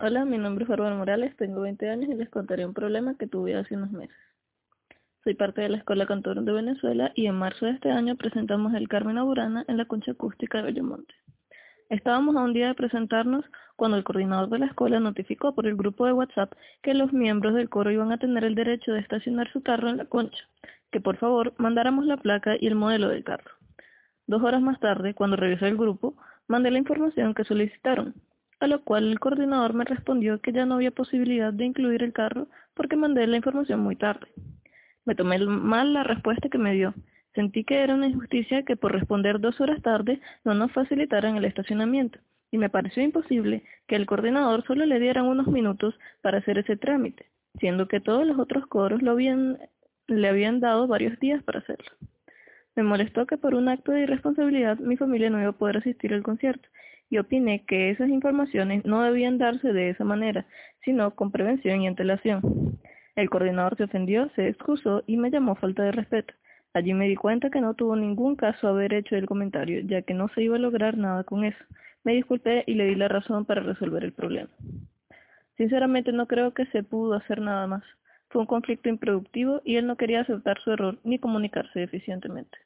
Hola, mi nombre es Bárbara Morales, tengo 20 años y les contaré un problema que tuve hace unos meses. Soy parte de la Escuela Cantor de Venezuela y en marzo de este año presentamos el Carmen Aburana en la concha acústica de Bellomonte. Estábamos a un día de presentarnos cuando el coordinador de la escuela notificó por el grupo de WhatsApp que los miembros del coro iban a tener el derecho de estacionar su carro en la concha, que por favor mandáramos la placa y el modelo del carro. Dos horas más tarde, cuando revisé el grupo, mandé la información que solicitaron, a lo cual el coordinador me respondió que ya no había posibilidad de incluir el carro porque mandé la información muy tarde. Me tomé mal la respuesta que me dio. Sentí que era una injusticia que por responder dos horas tarde no nos facilitaran el estacionamiento, y me pareció imposible que el coordinador solo le dieran unos minutos para hacer ese trámite, siendo que todos los otros coros lo habían, le habían dado varios días para hacerlo. Me molestó que por un acto de irresponsabilidad mi familia no iba a poder asistir al concierto, y opiné que esas informaciones no debían darse de esa manera, sino con prevención y antelación. El coordinador se ofendió, se excusó y me llamó falta de respeto. Allí me di cuenta que no tuvo ningún caso haber hecho el comentario, ya que no se iba a lograr nada con eso. Me disculpé y le di la razón para resolver el problema. Sinceramente no creo que se pudo hacer nada más. Fue un conflicto improductivo y él no quería aceptar su error ni comunicarse eficientemente.